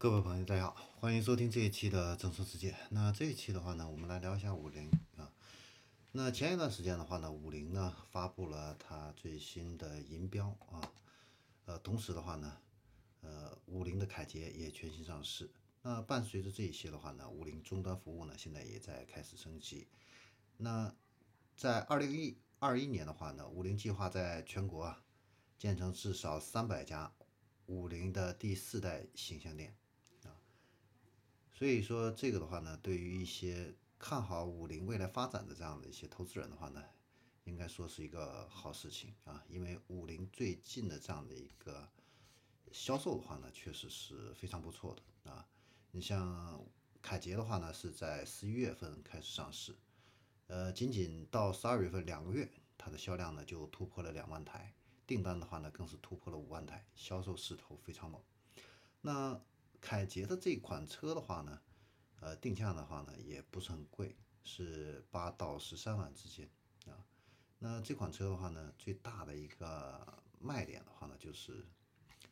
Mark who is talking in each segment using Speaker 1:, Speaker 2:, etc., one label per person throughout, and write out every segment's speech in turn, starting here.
Speaker 1: 各位朋友，大家好，欢迎收听这一期的正说世界。那这一期的话呢，我们来聊一下五菱啊。那前一段时间的话呢，五菱呢发布了它最新的银标啊，呃，同时的话呢，呃，五菱的凯捷也全新上市。那伴随着这一些的话呢，五菱终端服务呢现在也在开始升级。那在二零一二一年的话呢，五菱计划在全国啊建成至少三百家五菱的第四代形象店。所以说这个的话呢，对于一些看好五菱未来发展的这样的一些投资人的话呢，应该说是一个好事情啊，因为五菱最近的这样的一个销售的话呢，确实是非常不错的啊。你像凯捷的话呢，是在十一月份开始上市，呃，仅仅到十二月份两个月，它的销量呢就突破了两万台，订单的话呢更是突破了五万台，销售势头非常猛。那凯捷的这款车的话呢，呃，定价的话呢也不是很贵，是八到十三万之间啊。那这款车的话呢，最大的一个卖点的话呢，就是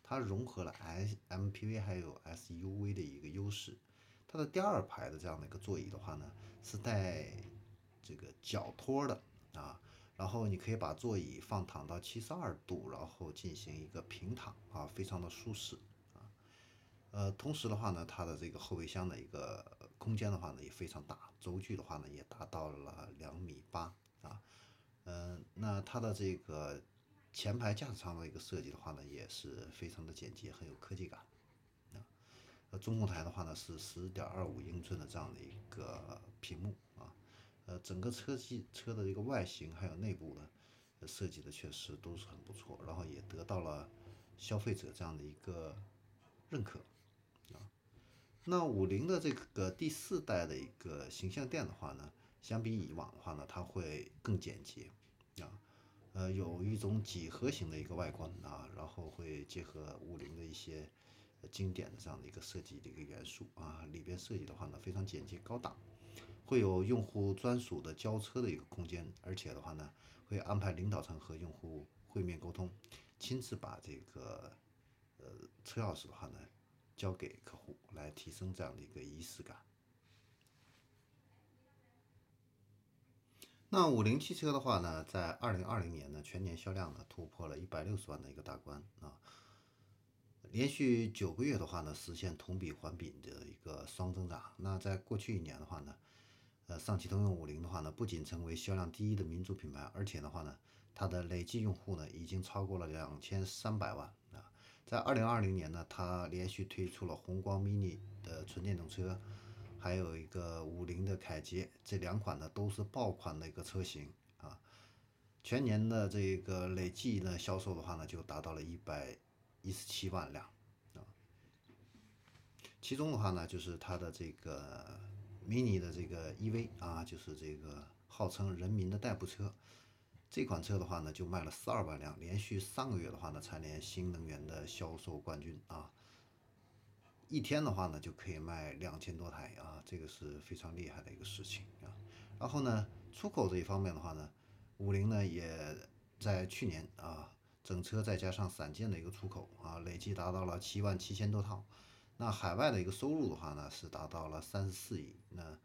Speaker 1: 它融合了 S MPV 还有 SUV 的一个优势。它的第二排的这样的一个座椅的话呢，是带这个脚托的啊，然后你可以把座椅放躺到七十二度，然后进行一个平躺啊，非常的舒适。呃，同时的话呢，它的这个后备箱的一个空间的话呢也非常大，轴距的话呢也达到了两米八啊。嗯，那它的这个前排驾驶舱的一个设计的话呢也是非常的简洁，很有科技感啊。呃，中控台的话呢是十点二五英寸的这样的一个屏幕啊。呃，整个车系车的一个外形还有内部的设计的确实都是很不错，然后也得到了消费者这样的一个认可。那五菱的这个第四代的一个形象店的话呢，相比以往的话呢，它会更简洁啊，呃，有一种几何形的一个外观啊，然后会结合五菱的一些经典的这样的一个设计的一个元素啊，里边设计的话呢非常简洁高档，会有用户专属的交车的一个空间，而且的话呢会安排领导层和用户会面沟通，亲自把这个呃车钥匙的话呢。交给客户来提升这样的一个仪式感。那五菱汽车的话呢，在二零二零年呢，全年销量呢突破了一百六十万的一个大关啊，连续九个月的话呢，实现同比环比的一个双增长。那在过去一年的话呢，呃，上汽通用五菱的话呢，不仅成为销量第一的民族品牌，而且的话呢，它的累计用户呢已经超过了两千三百万。在二零二零年呢，它连续推出了宏光 mini 的纯电动车，还有一个五菱的凯捷，这两款呢都是爆款的一个车型啊。全年的这个累计呢销售的话呢，就达到了一百一十七万辆啊。其中的话呢，就是它的这个 mini 的这个 EV 啊，就是这个号称人民的代步车。这款车的话呢，就卖了十二万辆，连续三个月的话呢，蝉联新能源的销售冠军啊。一天的话呢，就可以卖两千多台啊，这个是非常厉害的一个事情啊。然后呢，出口这一方面的话呢，五菱呢也在去年啊，整车再加上散件的一个出口啊，累计达到了七万七千多套。那海外的一个收入的话呢，是达到了三十四亿。那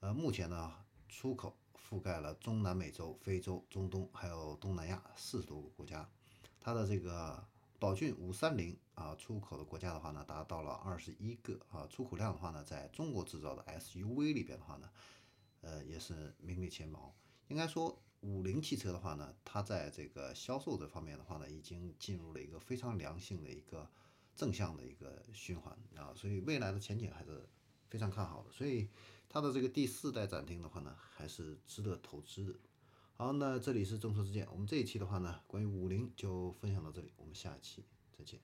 Speaker 1: 呃，目前呢，出口。覆盖了中南美洲、非洲、中东，还有东南亚四十多个国家。它的这个宝骏五三零啊，出口的国家的话呢，达到了二十一个啊。出口量的话呢，在中国制造的 SUV 里边的话呢，呃，也是名列前茅。应该说，五菱汽车的话呢，它在这个销售这方面的话呢，已经进入了一个非常良性的一个正向的一个循环啊，所以未来的前景还是非常看好的。所以。它的这个第四代展厅的话呢，还是值得投资的。好，那这里是众说之见，我们这一期的话呢，关于五菱就分享到这里，我们下期再见。